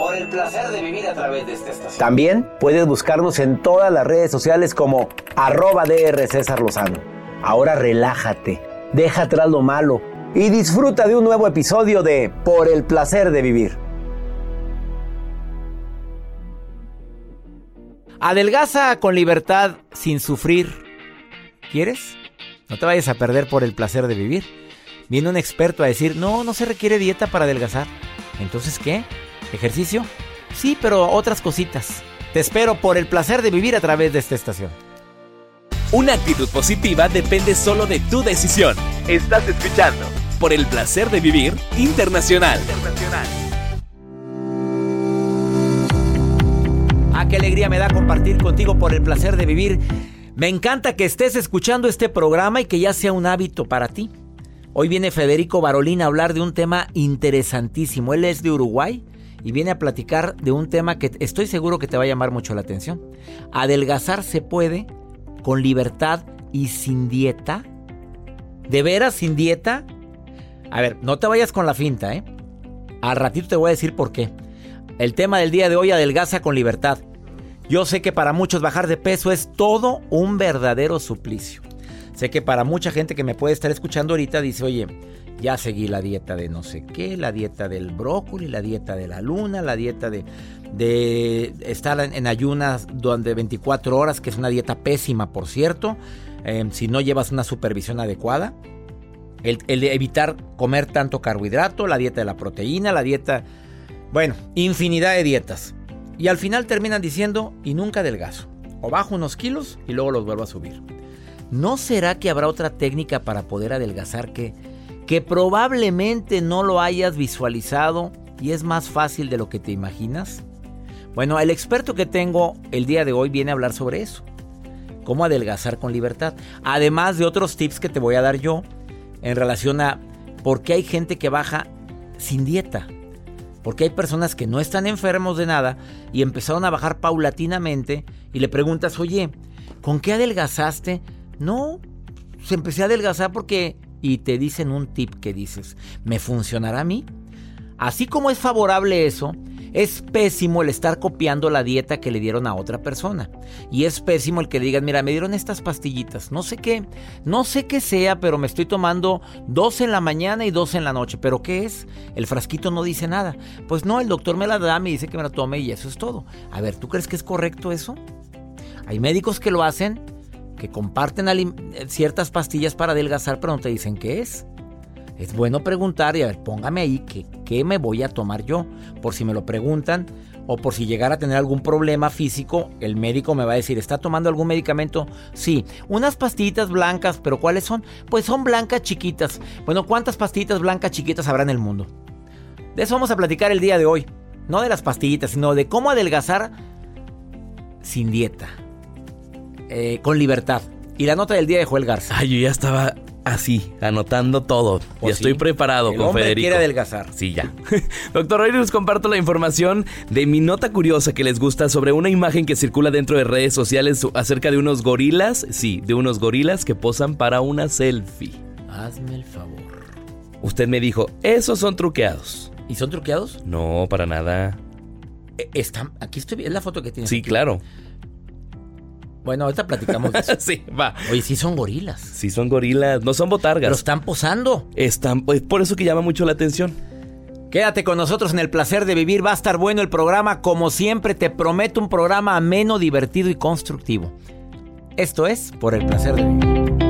Por el placer de vivir a través de esta estación. También puedes buscarnos en todas las redes sociales como arroba DR César Lozano. Ahora relájate, deja atrás lo malo y disfruta de un nuevo episodio de Por el placer de vivir. Adelgaza con libertad sin sufrir. ¿Quieres? No te vayas a perder por el placer de vivir. Viene un experto a decir, no, no se requiere dieta para adelgazar. Entonces, ¿qué? ¿Ejercicio? Sí, pero otras cositas. Te espero por el placer de vivir a través de esta estación. Una actitud positiva depende solo de tu decisión. Estás escuchando por el placer de vivir internacional. Ah, qué alegría me da compartir contigo por el placer de vivir. Me encanta que estés escuchando este programa y que ya sea un hábito para ti. Hoy viene Federico Barolín a hablar de un tema interesantísimo. Él es de Uruguay y viene a platicar de un tema que estoy seguro que te va a llamar mucho la atención. Adelgazar se puede con libertad y sin dieta. ¿De veras sin dieta? A ver, no te vayas con la finta, ¿eh? Al ratito te voy a decir por qué. El tema del día de hoy, adelgaza con libertad. Yo sé que para muchos bajar de peso es todo un verdadero suplicio. Sé que para mucha gente que me puede estar escuchando ahorita dice, oye, ya seguí la dieta de no sé qué, la dieta del brócoli, la dieta de la luna, la dieta de, de estar en, ayunas durante 24 horas, que es una dieta pésima, por cierto, em, si no llevas una supervisión adecuada. El, el evitar comer tanto carbohidrato, la dieta de la proteína, la dieta... Bueno, infinidad de dietas. Y al final terminan diciendo, y nunca adelgazo. O bajo unos kilos y luego los vuelvo a subir. ¿No será que habrá otra técnica para poder adelgazar que, que probablemente no lo hayas visualizado y es más fácil de lo que te imaginas? Bueno, el experto que tengo el día de hoy viene a hablar sobre eso. Cómo adelgazar con libertad. Además de otros tips que te voy a dar yo en relación a por qué hay gente que baja sin dieta. Porque hay personas que no están enfermos de nada y empezaron a bajar paulatinamente y le preguntas, oye, ¿con qué adelgazaste? No, se empecé a adelgazar porque... Y te dicen un tip que dices, ¿me funcionará a mí? Así como es favorable eso, es pésimo el estar copiando la dieta que le dieron a otra persona. Y es pésimo el que le digan, mira, me dieron estas pastillitas, no sé qué, no sé qué sea, pero me estoy tomando dos en la mañana y dos en la noche. ¿Pero qué es? El frasquito no dice nada. Pues no, el doctor me la da, me dice que me la tome y eso es todo. A ver, ¿tú crees que es correcto eso? Hay médicos que lo hacen, que comparten ciertas pastillas para adelgazar, pero no te dicen qué es. Es bueno preguntar y a ver, póngame ahí qué, qué me voy a tomar yo. Por si me lo preguntan, o por si llegara a tener algún problema físico, el médico me va a decir, ¿está tomando algún medicamento? Sí, unas pastillitas blancas, pero ¿cuáles son? Pues son blancas chiquitas. Bueno, ¿cuántas pastillitas blancas chiquitas habrá en el mundo? De eso vamos a platicar el día de hoy. No de las pastillitas, sino de cómo adelgazar sin dieta. Eh, con libertad. Y la nota del día de Joel Garza. Ay, yo ya estaba así, anotando todo. ¿O ya sí? estoy preparado El con hombre Federico. quiere adelgazar. Sí, ya. Doctor, hoy les comparto la información de mi nota curiosa que les gusta sobre una imagen que circula dentro de redes sociales acerca de unos gorilas, sí, de unos gorilas que posan para una selfie. Hazme el favor. Usted me dijo, esos son truqueados. ¿Y son truqueados? No, para nada. Eh, Están, aquí estoy viendo la foto que tienes. Sí, aquí. claro. Bueno, ahorita platicamos de eso. sí, va. Oye, sí son gorilas. Sí, son gorilas, no son Pero botargas. están posando. Están, es por eso que llama mucho la atención. Quédate con nosotros en el placer de vivir. Va a estar bueno el programa. Como siempre, te prometo un programa ameno, divertido y constructivo. Esto es por el placer de vivir.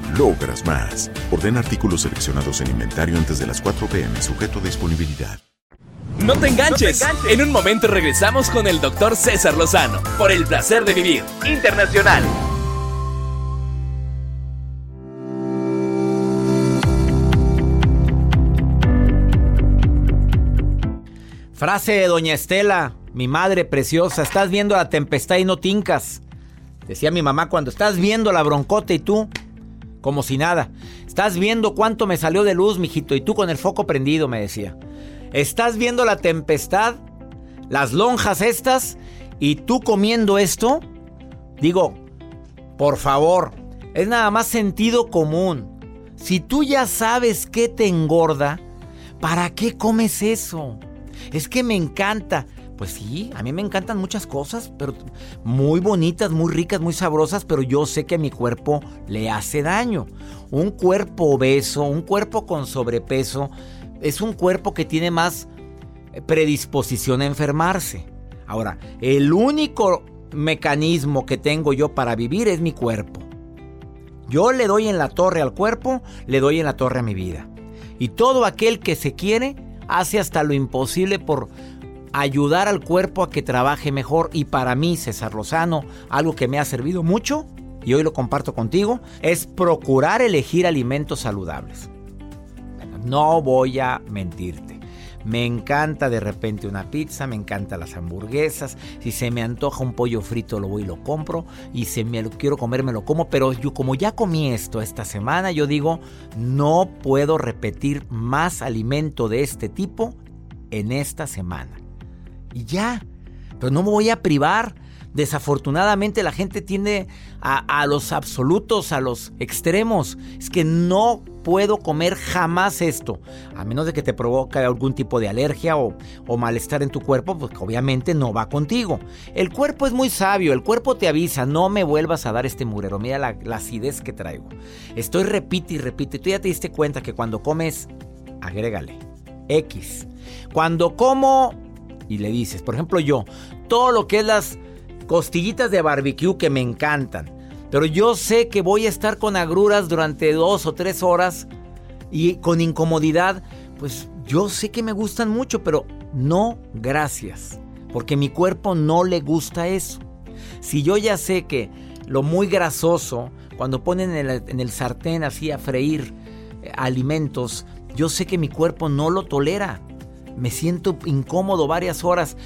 logras más. Ordena artículos seleccionados en inventario antes de las 4 pm, sujeto a disponibilidad. No te enganches. En un momento regresamos con el doctor César Lozano por el placer de vivir internacional. Frase de Doña Estela, mi madre preciosa, estás viendo la tempestad y no tincas. Decía mi mamá cuando estás viendo la broncota y tú, como si nada. Estás viendo cuánto me salió de luz, mijito, y tú con el foco prendido, me decía. Estás viendo la tempestad, las lonjas estas, y tú comiendo esto. Digo, por favor, es nada más sentido común. Si tú ya sabes qué te engorda, ¿para qué comes eso? Es que me encanta. Pues sí, a mí me encantan muchas cosas, pero muy bonitas, muy ricas, muy sabrosas, pero yo sé que a mi cuerpo le hace daño. Un cuerpo obeso, un cuerpo con sobrepeso, es un cuerpo que tiene más predisposición a enfermarse. Ahora, el único mecanismo que tengo yo para vivir es mi cuerpo. Yo le doy en la torre al cuerpo, le doy en la torre a mi vida. Y todo aquel que se quiere hace hasta lo imposible por ayudar al cuerpo a que trabaje mejor. Y para mí, César Lozano, algo que me ha servido mucho, y hoy lo comparto contigo, es procurar elegir alimentos saludables. No voy a mentirte. Me encanta de repente una pizza, me encantan las hamburguesas. Si se me antoja un pollo frito, lo voy y lo compro. Y si me lo quiero comer, me lo como. Pero como ya comí esto esta semana, yo digo, no puedo repetir más alimento de este tipo en esta semana. Y ya. Pero no me voy a privar. Desafortunadamente la gente tiende a, a, los absolutos, a los extremos. Es que no puedo comer jamás esto. A menos de que te provoque algún tipo de alergia o, o malestar en tu cuerpo, pues obviamente no va contigo. El cuerpo es muy sabio, el cuerpo te avisa, no me vuelvas a dar este murero. Mira la, la acidez que traigo. Estoy repite y repite. Tú ya te diste cuenta que cuando comes, agrégale. X. Cuando como y le dices, por ejemplo yo, todo lo que es las costillitas de barbecue que me encantan, pero yo sé que voy a estar con agruras durante dos o tres horas y con incomodidad, pues yo sé que me gustan mucho, pero no gracias, porque mi cuerpo no le gusta eso. Si yo ya sé que lo muy grasoso, cuando ponen en el, sartén así a freír eh, alimentos, yo sé que mi cuerpo no lo tolera. Me siento incómodo varias horas.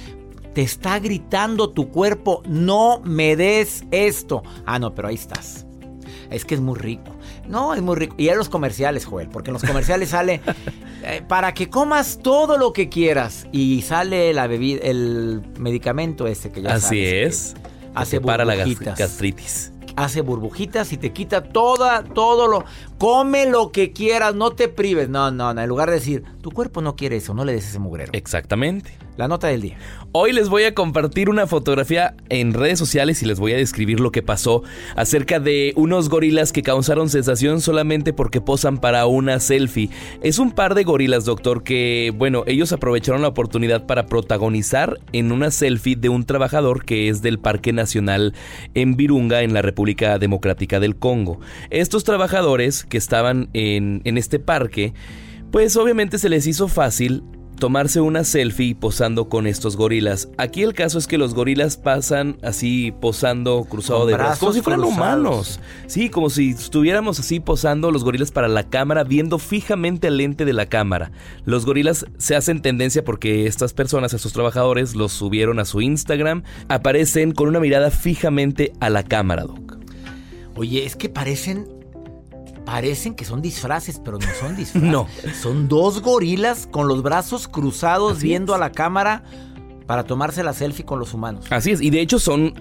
Te está gritando tu cuerpo, no me des esto. Ah, no, pero ahí estás. Es que es muy rico. No, es muy rico. Y en los comerciales, Joel, porque en los comerciales sale eh, para que comas todo lo que quieras. Y sale la bebida, el medicamento ese que ya Así sabes es. Hace para la gastritis. hace burbujitas y te quita toda, todo lo. Come lo que quieras, no te prives. No, no, no. En lugar de decir, tu cuerpo no quiere eso, no le des ese mugrero. Exactamente. La nota del día. Hoy les voy a compartir una fotografía en redes sociales y les voy a describir lo que pasó acerca de unos gorilas que causaron sensación solamente porque posan para una selfie. Es un par de gorilas, doctor, que, bueno, ellos aprovecharon la oportunidad para protagonizar en una selfie de un trabajador que es del Parque Nacional en Virunga, en la República Democrática del Congo. Estos trabajadores que estaban en, en este parque, pues obviamente se les hizo fácil tomarse una selfie posando con estos gorilas. Aquí el caso es que los gorilas pasan así posando cruzado Con de brazos, como si fueran cruzados. humanos. Sí, como si estuviéramos así posando los gorilas para la cámara, viendo fijamente al lente de la cámara. Los gorilas se hacen tendencia porque estas personas, estos trabajadores, los subieron a su Instagram, aparecen con una mirada fijamente a la cámara, Doc. Oye, es que parecen. Parecen que son disfraces, pero no son disfraces. No. Son dos gorilas con los brazos cruzados Así viendo es. a la cámara para tomarse la selfie con los humanos. Así es, y de hecho son,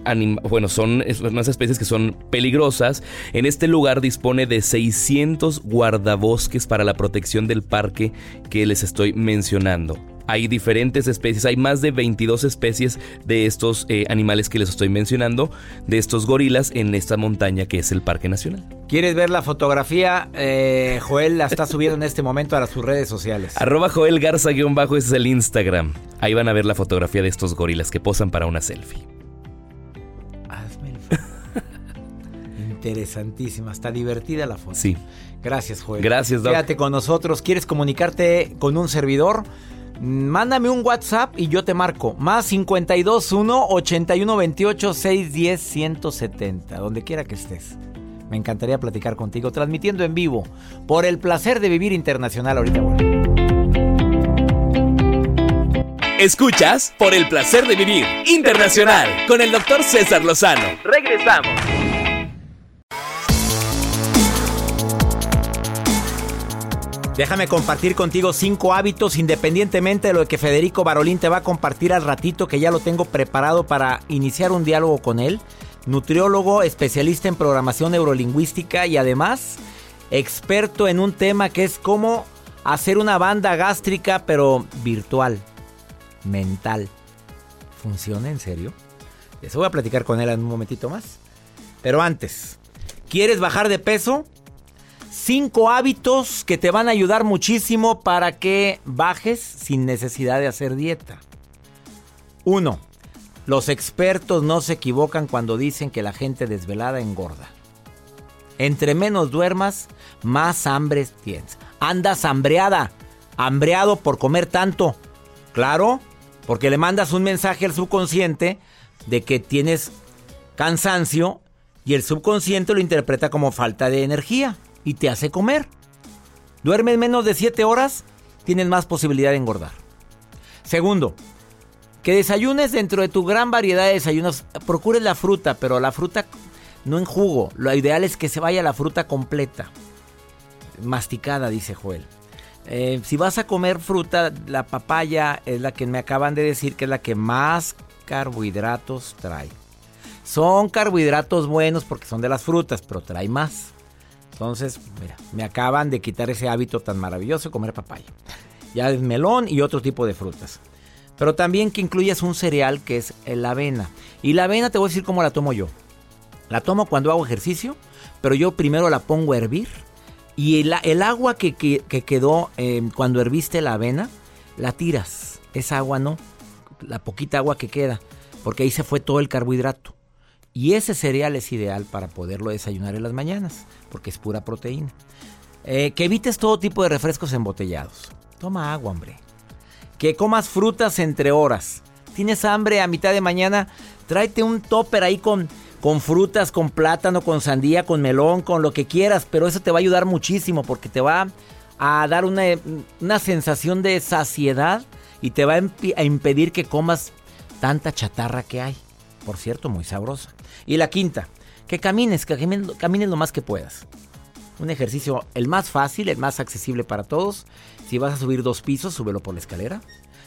bueno, son unas especies que son peligrosas. En este lugar dispone de 600 guardabosques para la protección del parque que les estoy mencionando. Hay diferentes especies, hay más de 22 especies de estos eh, animales que les estoy mencionando, de estos gorilas en esta montaña que es el Parque Nacional. ¿Quieres ver la fotografía? Eh, Joel la está subiendo en este momento a sus redes sociales. Arroba Joel Garza-bajo, es el Instagram. Ahí van a ver la fotografía de estos gorilas que posan para una selfie. Hazme el. Interesantísima, está divertida la foto. Sí. Gracias, Joel. Gracias, Doc. Quédate con nosotros. ¿Quieres comunicarte con un servidor? Mándame un WhatsApp y yo te marco. Más 521 8128 610 170. Donde quiera que estés. Me encantaría platicar contigo, transmitiendo en vivo. Por el placer de vivir internacional ahorita. Escuchas por el placer de vivir internacional con el doctor César Lozano. Regresamos. Déjame compartir contigo cinco hábitos independientemente de lo que Federico Barolín te va a compartir al ratito que ya lo tengo preparado para iniciar un diálogo con él. Nutriólogo, especialista en programación neurolingüística y además experto en un tema que es cómo hacer una banda gástrica pero virtual, mental. ¿Funciona en serio? Eso voy a platicar con él en un momentito más. Pero antes, ¿quieres bajar de peso? Cinco hábitos que te van a ayudar muchísimo para que bajes sin necesidad de hacer dieta. 1. Los expertos no se equivocan cuando dicen que la gente desvelada engorda. Entre menos duermas, más hambre tienes. Andas hambreada, hambreado por comer tanto. Claro, porque le mandas un mensaje al subconsciente de que tienes cansancio y el subconsciente lo interpreta como falta de energía y te hace comer. Duermes menos de 7 horas, tienes más posibilidad de engordar. Segundo, que desayunes dentro de tu gran variedad de desayunos. Procures la fruta, pero la fruta no en jugo. Lo ideal es que se vaya la fruta completa. Masticada, dice Joel. Eh, si vas a comer fruta, la papaya es la que me acaban de decir que es la que más carbohidratos trae. Son carbohidratos buenos porque son de las frutas, pero trae más. Entonces, mira, me acaban de quitar ese hábito tan maravilloso de comer papaya. Ya es melón y otro tipo de frutas. Pero también que incluyas un cereal que es la avena. Y la avena te voy a decir cómo la tomo yo. La tomo cuando hago ejercicio, pero yo primero la pongo a hervir. Y el, el agua que quedó eh, cuando herviste la avena, la tiras. Esa agua no. la poquita agua que queda, porque ahí se fue todo el carbohidrato. Y ese cereal es ideal para poderlo desayunar en las mañanas, porque es pura proteína. Eh, que evites todo tipo de refrescos embotellados. Toma agua, hombre. Que comas frutas entre horas. Tienes hambre a mitad de mañana, tráete un topper ahí con, con frutas, con plátano, con sandía, con melón, con lo que quieras, pero eso te va a ayudar muchísimo porque te va a dar una, una sensación de saciedad y te va a, impedir que comas tanta chatarra que hay. Por cierto, muy sabrosa. Y la quinta, que camines, que camines lo más que puedas. Un ejercicio el más fácil, el más accesible para todos. Si vas a subir dos pisos, súbelo por la escalera.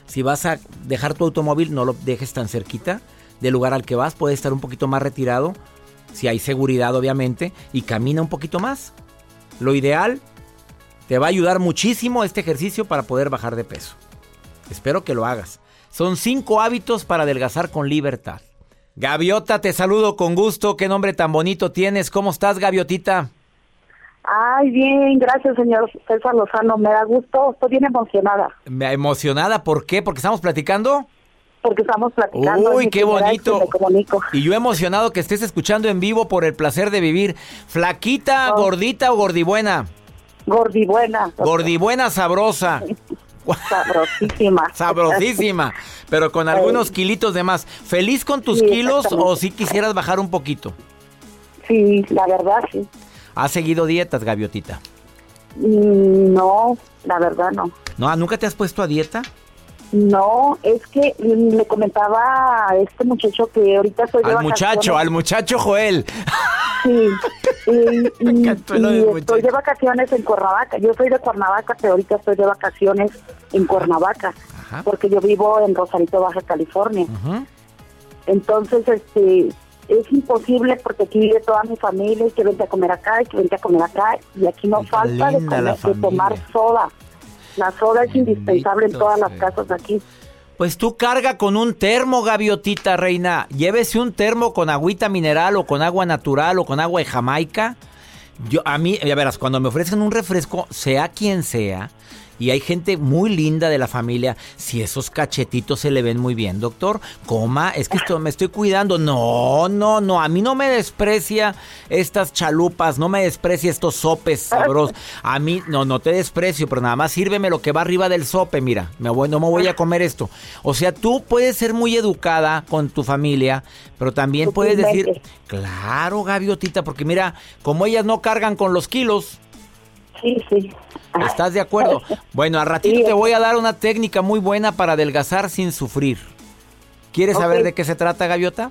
Si vas a dejar tu automóvil, no lo dejes tan cerquita del lugar al que vas. Puede estar un poquito más retirado, si hay seguridad obviamente, y camina un poquito más. Lo ideal, te va a ayudar muchísimo este ejercicio para poder bajar de peso. Espero que lo hagas. Son cinco hábitos para adelgazar con libertad. Gaviota, te saludo con gusto. ¿Qué nombre tan bonito tienes? ¿Cómo estás, Gaviotita? Ay, bien, gracias, señor César Lozano. Me da gusto, estoy bien emocionada. ¿Me ¿Emocionada? ¿Por qué? ¿Porque estamos platicando? Porque estamos platicando. Uy, qué bonito. Y yo emocionado que estés escuchando en vivo por el placer de vivir. ¿Flaquita, oh. gordita o gordibuena? Gordibuena. Gordibuena sabrosa. Sabrosísima. Sabrosísima. Pero con algunos kilitos de más. ¿Feliz con tus kilos o si quisieras bajar un poquito? Sí, la verdad sí. ¿Has seguido dietas, Gaviotita? Mm, no, la verdad no. ¿No? ¿Nunca te has puesto a dieta? No, es que le comentaba a este muchacho que ahorita estoy de Al muchacho, al muchacho Joel. Sí, y, estoy de vacaciones en Cuernavaca. Yo soy de Cuernavaca, pero ahorita estoy de vacaciones en Cuernavaca, porque yo vivo en Rosarito, Baja California. Entonces, este, es imposible porque aquí vive toda mi familia y que vente a comer acá y que vente a comer acá y aquí no falta de, tomar soda. La soda es indispensable en todas las casas de aquí. Pues tú carga con un termo, gaviotita reina. Llévese un termo con agüita mineral o con agua natural o con agua de Jamaica. Yo a mí, ya verás, cuando me ofrecen un refresco, sea quien sea, y hay gente muy linda de la familia. Si esos cachetitos se le ven muy bien, doctor, coma, es que esto, me estoy cuidando. No, no, no, a mí no me desprecia estas chalupas, no me desprecia estos sopes sabrosos. A mí, no, no te desprecio, pero nada más sírveme lo que va arriba del sope, mira, me voy, no me voy a comer esto. O sea, tú puedes ser muy educada con tu familia, pero también puedes decir, claro, gaviotita, porque mira, como ellas no cargan con los kilos, Sí, sí. ¿Estás de acuerdo? Bueno, a ratito te voy a dar una técnica muy buena para adelgazar sin sufrir. ¿Quieres saber de qué se trata, Gaviota?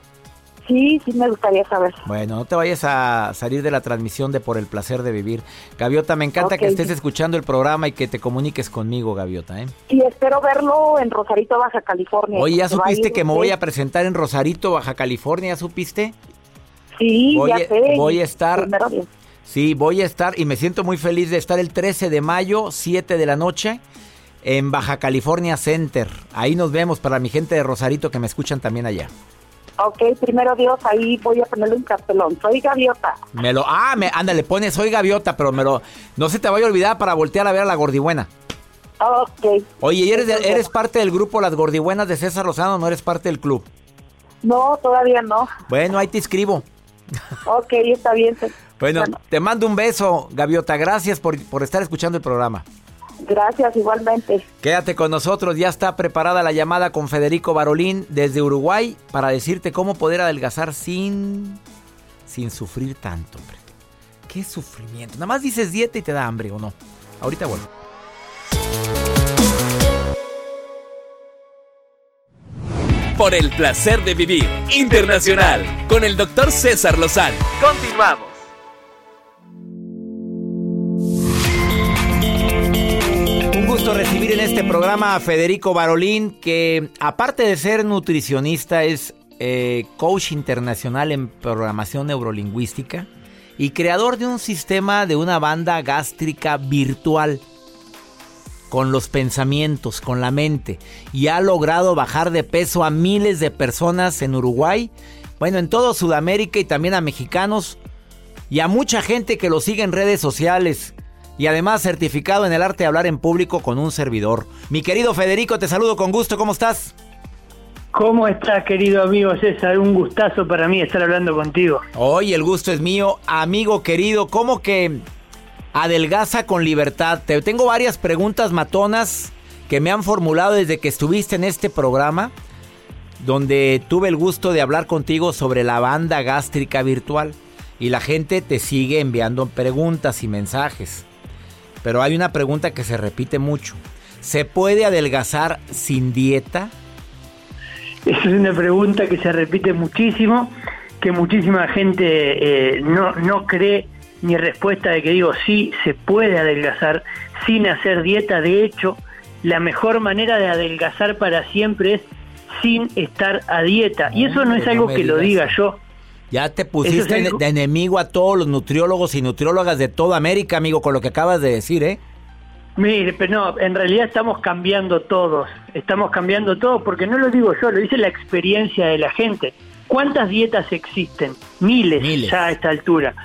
Sí, sí me gustaría saber. Bueno, no te vayas a salir de la transmisión de Por el Placer de Vivir. Gaviota, me encanta que estés escuchando el programa y que te comuniques conmigo, Gaviota. ¿eh? Y espero verlo en Rosarito, Baja California. Oye, ¿ya supiste que me voy a presentar en Rosarito, Baja California? ¿Ya supiste? Sí, voy, ya sé. Voy a estar... Sí, voy a estar y me siento muy feliz de estar el 13 de mayo, 7 de la noche, en Baja California Center. Ahí nos vemos para mi gente de Rosarito que me escuchan también allá. Ok, primero Dios, ahí voy a ponerle un cartelón. Soy gaviota. Me lo, ah, me, ándale, pone soy gaviota, pero me lo, no se te vaya a olvidar para voltear a ver a la gordibuena. Ok. Oye, eres, eres parte del grupo Las Gordibuenas de César Lozano no eres parte del club? No, todavía no. Bueno, ahí te escribo. Ok, está bien. Bueno, te mando un beso, Gaviota. Gracias por, estar escuchando el programa. Gracias, igualmente. Quédate con nosotros, ya está preparada la llamada con Federico Barolín desde Uruguay para decirte cómo poder adelgazar sin, sin sufrir tanto, hombre. Qué sufrimiento. Nada más dices dieta y te da hambre, ¿o no? Ahorita vuelvo. Por el placer de vivir internacional con el doctor César Lozano. Continuamos. Este programa a Federico Barolín, que aparte de ser nutricionista es eh, coach internacional en programación neurolingüística y creador de un sistema de una banda gástrica virtual con los pensamientos, con la mente, y ha logrado bajar de peso a miles de personas en Uruguay, bueno, en todo Sudamérica y también a mexicanos y a mucha gente que lo sigue en redes sociales y además certificado en el arte de hablar en público con un servidor. Mi querido Federico, te saludo con gusto, ¿cómo estás? ¿Cómo estás, querido amigo César? Un gustazo para mí estar hablando contigo. Hoy el gusto es mío, amigo querido. ¿Cómo que adelgaza con libertad? Te tengo varias preguntas matonas que me han formulado desde que estuviste en este programa, donde tuve el gusto de hablar contigo sobre la banda gástrica virtual. Y la gente te sigue enviando preguntas y mensajes. Pero hay una pregunta que se repite mucho. ¿Se puede adelgazar sin dieta? Esa es una pregunta que se repite muchísimo, que muchísima gente eh, no, no cree mi respuesta de que digo sí, se puede adelgazar sin hacer dieta. De hecho, la mejor manera de adelgazar para siempre es sin estar a dieta. Y eso no es algo que lo diga yo. Ya te pusiste de enemigo a todos los nutriólogos y nutriólogas de toda América, amigo, con lo que acabas de decir, ¿eh? Mire, pero no, en realidad estamos cambiando todos, estamos cambiando todos porque no lo digo yo, lo dice la experiencia de la gente. ¿Cuántas dietas existen? Miles, ya a esta altura.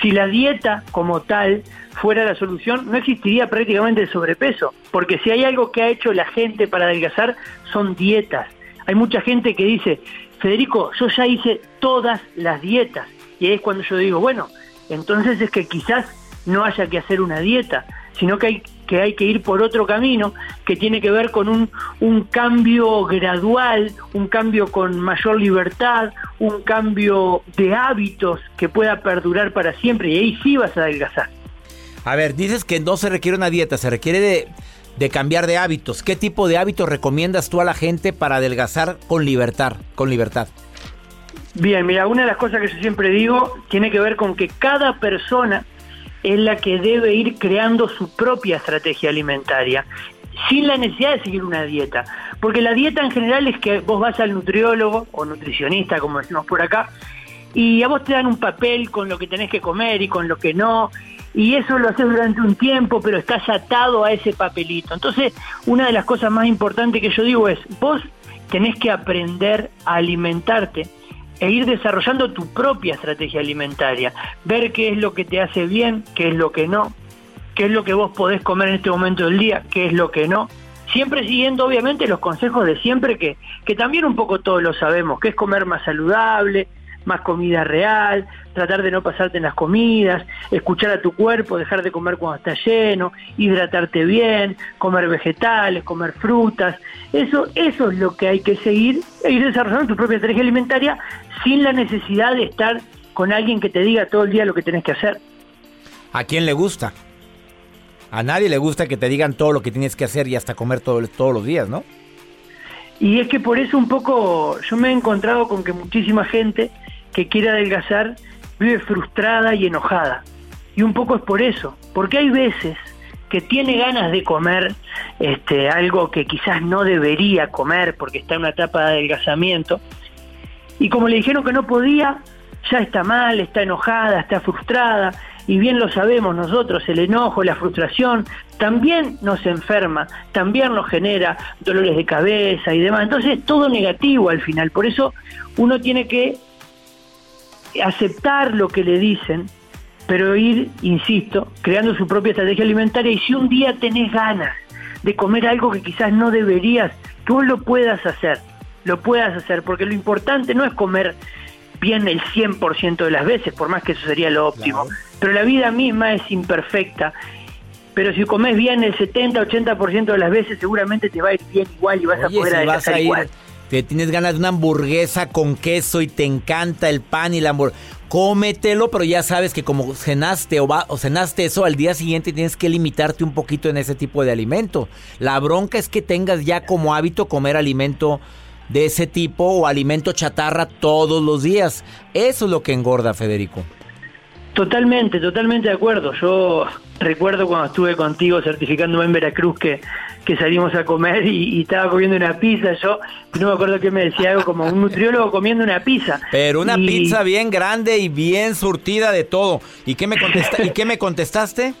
Si la dieta como tal fuera la solución, no existiría prácticamente el sobrepeso, porque si hay algo que ha hecho la gente para adelgazar, son dietas. Hay mucha gente que dice, Federico, yo ya hice todas las dietas. Y ahí es cuando yo digo, bueno, entonces es que quizás no haya que hacer una dieta, sino que hay que ir por otro camino que tiene que ver con un, un cambio gradual, un cambio con mayor libertad, un cambio de hábitos que pueda perdurar para siempre y ahí sí vas a adelgazar. A ver, dices que no se requiere una dieta, se requiere de, de cambiar de hábitos. ¿Qué tipo de hábitos recomiendas tú a la gente para adelgazar con libertad? Con libertad? Bien, mira, una de las cosas que yo siempre digo tiene que ver con que cada persona es la que debe ir creando su propia estrategia alimentaria sin la necesidad de seguir una dieta. Porque la dieta en general es que vos vas al nutriólogo o nutricionista, como decimos por acá, y a vos te dan un papel con lo que tenés que comer y con lo que no, y eso lo haces durante un tiempo, pero estás atado a ese papelito. Entonces, una de las cosas más importantes que yo digo es, vos tenés que aprender a alimentarte e ir desarrollando tu propia estrategia alimentaria, ver qué es lo que te hace bien, qué es lo que no, qué es lo que vos podés comer en este momento del día, qué es lo que no. Siempre siguiendo obviamente los consejos de siempre que, que también un poco todos lo sabemos, que es comer más saludable, más comida real, tratar de no pasarte en las comidas, escuchar a tu cuerpo, dejar de comer cuando está lleno, hidratarte bien, comer vegetales, comer frutas. Eso, eso es lo que hay que seguir e ir desarrollando tu propia estrategia alimentaria sin la necesidad de estar con alguien que te diga todo el día lo que tenés que hacer. ¿A quién le gusta? A nadie le gusta que te digan todo lo que tienes que hacer y hasta comer todo, todos los días, ¿no? Y es que por eso un poco yo me he encontrado con que muchísima gente que quiere adelgazar vive frustrada y enojada. Y un poco es por eso, porque hay veces que tiene ganas de comer este, algo que quizás no debería comer porque está en una etapa de adelgazamiento, y como le dijeron que no podía, ya está mal, está enojada, está frustrada, y bien lo sabemos nosotros, el enojo, la frustración, también nos enferma, también nos genera dolores de cabeza y demás. Entonces, todo negativo al final. Por eso uno tiene que aceptar lo que le dicen, pero ir, insisto, creando su propia estrategia alimentaria. Y si un día tenés ganas de comer algo que quizás no deberías, que vos lo puedas hacer, lo puedas hacer, porque lo importante no es comer bien el 100% de las veces, por más que eso sería lo óptimo, pero la vida misma es imperfecta. Pero si comes bien el 70-80% de las veces, seguramente te va a ir bien igual y vas a poder adelgazar igual te tienes ganas de una hamburguesa con queso y te encanta el pan y la hamburguesa, cómetelo, pero ya sabes que como cenaste o, o cenaste eso al día siguiente tienes que limitarte un poquito en ese tipo de alimento. La bronca es que tengas ya como hábito comer alimento de ese tipo o alimento chatarra todos los días. Eso es lo que engorda, Federico. Totalmente, totalmente de acuerdo. Yo recuerdo cuando estuve contigo certificándome en Veracruz que, que salimos a comer y, estaba comiendo una pizza. Yo no me acuerdo que me decía algo como un nutriólogo comiendo una pizza. Pero una pizza bien grande y bien surtida de todo. ¿Y qué me, contesta ¿y qué me contestaste?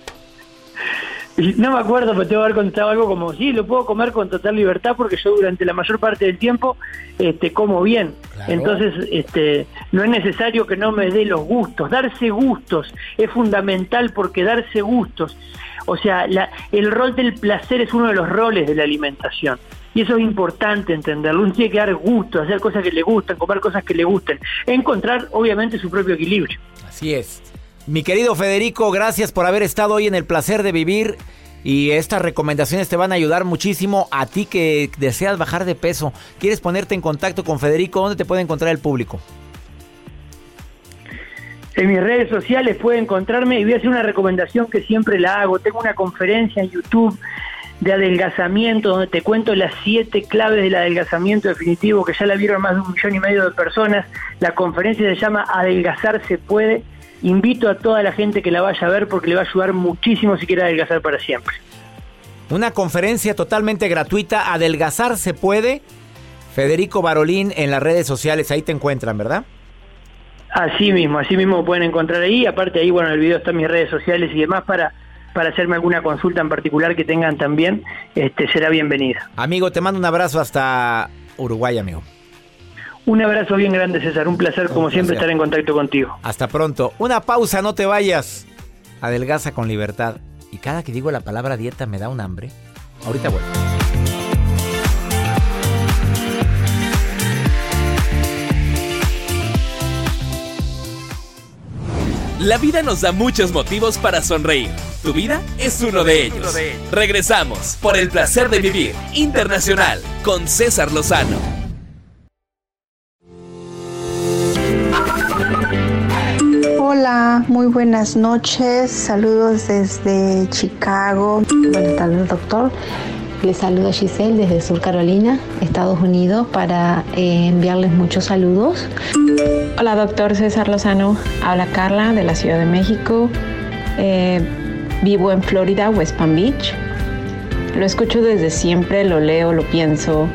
No me acuerdo, pero tengo que haber contestado algo como, sí, lo puedo comer con total libertad porque yo durante la mayor parte del tiempo este, como bien. Entonces, este, no es necesario que no me dé los gustos. Darse gustos es fundamental porque darse gustos, o sea, la, el rol del placer es uno de los roles de la alimentación. Y eso es importante entenderlo. Uno tiene que dar gusto, hacer cosas que le gustan, comer cosas que le gusten. Encontrar, obviamente, su propio equilibrio. Así es. Mi querido Federico, gracias por haber estado hoy en el placer de vivir. Y estas recomendaciones te van a ayudar muchísimo a ti que deseas bajar de peso. ¿Quieres ponerte en contacto con Federico? ¿Dónde te puede encontrar el público? En mis redes sociales puede encontrarme y voy a hacer una recomendación que siempre la hago. Tengo una conferencia en YouTube de adelgazamiento donde te cuento las siete claves del adelgazamiento definitivo que ya la vieron más de un millón y medio de personas. La conferencia se llama Adelgazar se puede invito a toda la gente que la vaya a ver porque le va a ayudar muchísimo si quiere adelgazar para siempre. Una conferencia totalmente gratuita, Adelgazar se puede. Federico Barolín en las redes sociales, ahí te encuentran, ¿verdad? Así mismo, así mismo pueden encontrar ahí. Aparte ahí, bueno, el video está en mis redes sociales y demás para, para hacerme alguna consulta en particular que tengan también, este, será bienvenida. Amigo, te mando un abrazo hasta Uruguay, amigo. Un abrazo bien grande, César. Un placer, como siempre, estar en contacto contigo. Hasta pronto. Una pausa, no te vayas. Adelgaza con libertad. Y cada que digo la palabra dieta me da un hambre. Ahorita vuelvo. La vida nos da muchos motivos para sonreír. Tu vida es uno de ellos. Regresamos por el placer de vivir internacional con César Lozano. Hola, muy buenas noches. Saludos desde Chicago. Buenas tardes, doctor. Les saluda Giselle desde Sur Carolina, Estados Unidos, para eh, enviarles muchos saludos. Hola, doctor César Lozano. Habla Carla de la Ciudad de México. Eh, vivo en Florida, West Palm Beach. Lo escucho desde siempre, lo leo, lo pienso.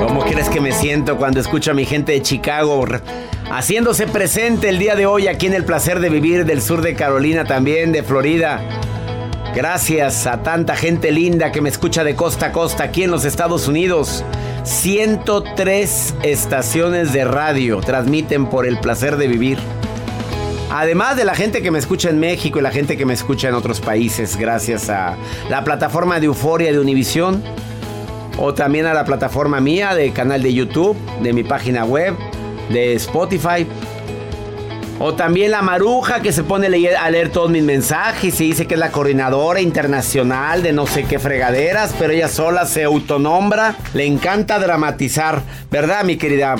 ¿Cómo crees que me siento cuando escucho a mi gente de Chicago haciéndose presente el día de hoy aquí en el placer de vivir del sur de Carolina también, de Florida? Gracias a tanta gente linda que me escucha de costa a costa aquí en los Estados Unidos. 103 estaciones de radio transmiten por el placer de vivir. Además de la gente que me escucha en México y la gente que me escucha en otros países, gracias a la plataforma de Euforia de Univisión, o también a la plataforma mía de canal de YouTube, de mi página web, de Spotify. O también la maruja que se pone a leer todos mis mensajes y dice que es la coordinadora internacional de no sé qué fregaderas, pero ella sola se autonombra. Le encanta dramatizar, ¿verdad, mi querida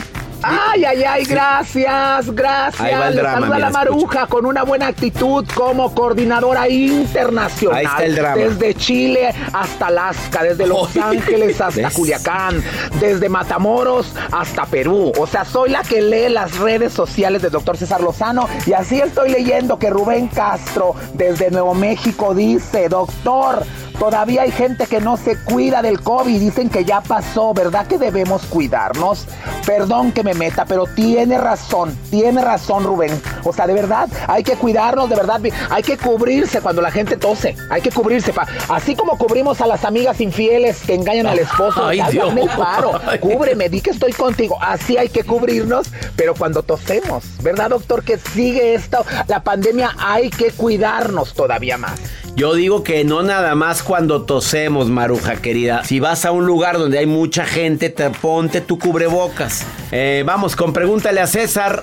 Ay, ay, ay, gracias, gracias. Ahí va el drama, la maruja con una buena actitud como coordinadora internacional. Ahí está el drama. Desde Chile hasta Alaska, desde Los Ángeles hasta Culiacán, desde Matamoros hasta Perú. O sea, soy la que lee las redes sociales del doctor César Lozano y así estoy leyendo que Rubén Castro desde Nuevo México dice, doctor, Todavía hay gente que no se cuida del COVID. Dicen que ya pasó, ¿verdad? Que debemos cuidarnos. Perdón que me meta, pero tiene razón. Tiene razón, Rubén. O sea, de verdad, hay que cuidarnos, de verdad. Hay que cubrirse cuando la gente tose. Hay que cubrirse. Así como cubrimos a las amigas infieles que engañan al esposo. Ay, Dios. el paro. Cúbreme, di que estoy contigo. Así hay que cubrirnos, pero cuando tosemos. ¿Verdad, doctor? Que sigue esto. La pandemia hay que cuidarnos todavía más. Yo digo que no nada más cuando tosemos, Maruja querida. Si vas a un lugar donde hay mucha gente, te ponte tu cubrebocas. Eh, vamos con pregúntale a César.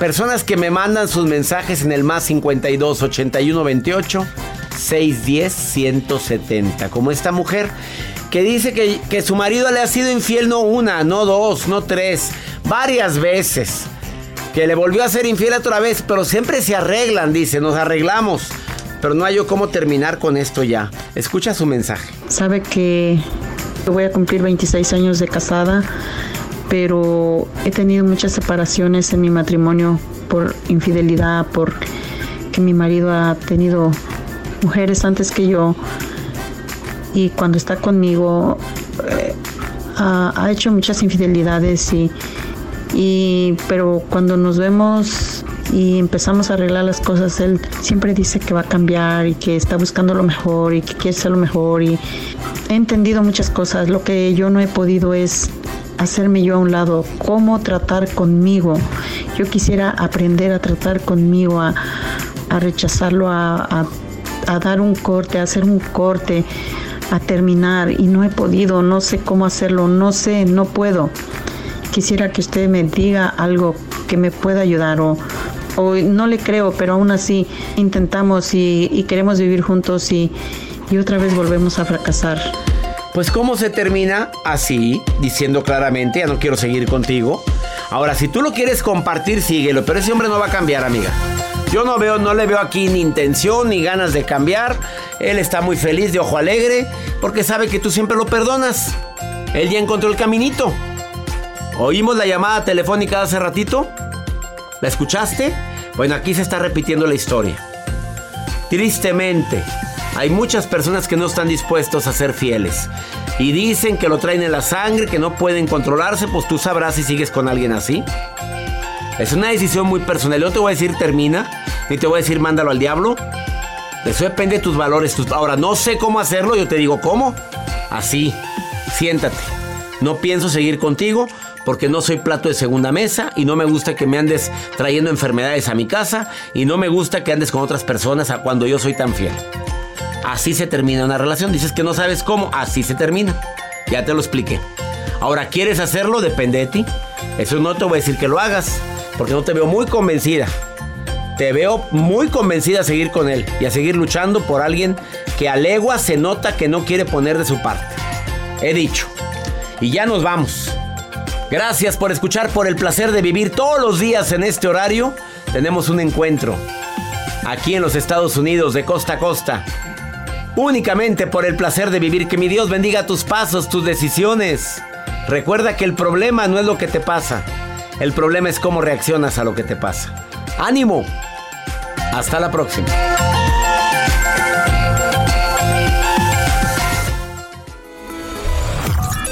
Personas que me mandan sus mensajes en el más 52 81 28 610 170. Como esta mujer que dice que, que su marido le ha sido infiel no una, no dos, no tres, varias veces. Que le volvió a ser infiel otra vez, pero siempre se arreglan, dice, nos arreglamos pero no hay yo cómo terminar con esto ya. Escucha su mensaje. Sabe que voy a cumplir 26 años de casada, pero he tenido muchas separaciones en mi matrimonio por infidelidad, por que mi marido ha tenido mujeres antes que yo y cuando está conmigo eh, ha, hecho muchas infidelidades y, y pero cuando nos vemos y empezamos a arreglar las cosas, él siempre dice que va a cambiar y que está buscando lo mejor y que quiere ser lo mejor y he entendido muchas cosas. Lo que yo no he podido es hacerme yo a un lado, cómo tratar conmigo. Yo quisiera aprender a tratar conmigo, a, rechazarlo, a, a dar un corte, a hacer un corte, a terminar y no he podido, no sé cómo hacerlo, no sé, no puedo. Quisiera que usted me diga algo que me pueda ayudar o, no le creo, pero aún así intentamos y, queremos vivir juntos y, y otra vez volvemos a fracasar. Pues ¿cómo se termina? Así, diciendo claramente, ya no quiero seguir contigo. Ahora, si tú lo quieres compartir, síguelo, pero ese hombre no va a cambiar, amiga. Yo no veo, no le veo aquí ni intención ni ganas de cambiar. Él está muy feliz de ojo alegre porque sabe que tú siempre lo perdonas. Él ya encontró el caminito. ¿Oímos la llamada telefónica hace ratito? ¿La escuchaste? Bueno, aquí se está repitiendo la historia. Tristemente, hay muchas personas que no están dispuestos a ser fieles. Y dicen que lo traen en la sangre, que no pueden controlarse, pues tú sabrás si sigues con alguien así. Es una decisión muy personal. Yo te voy a decir termina, ni te voy a decir mándalo al diablo. eso depende de tus valores. Ahora, no sé cómo hacerlo, yo te digo cómo. Así, siéntate. No pienso seguir contigo porque no soy plato de segunda mesa y no me gusta que me andes trayendo enfermedades a mi casa y no me gusta que andes con otras personas cuando yo soy tan fiel. Así se termina una relación. Dices que no sabes cómo, así se termina. Ya te lo expliqué. Ahora, ¿quieres hacerlo? Depende de ti. Eso no te voy a decir que lo hagas, porque no te veo muy convencida. Te veo muy convencida a seguir con él y a seguir luchando por alguien que a legua se nota que no quiere poner de su parte. He dicho. Y ya nos vamos. Gracias por escuchar, por el placer de vivir todos los días en este horario. Tenemos un encuentro aquí en los Estados Unidos de costa a costa. Únicamente por el placer de vivir. Que mi Dios bendiga tus pasos, tus decisiones. Recuerda que el problema no es lo que te pasa. El problema es cómo reaccionas a lo que te pasa. ¡Ánimo! Hasta la próxima.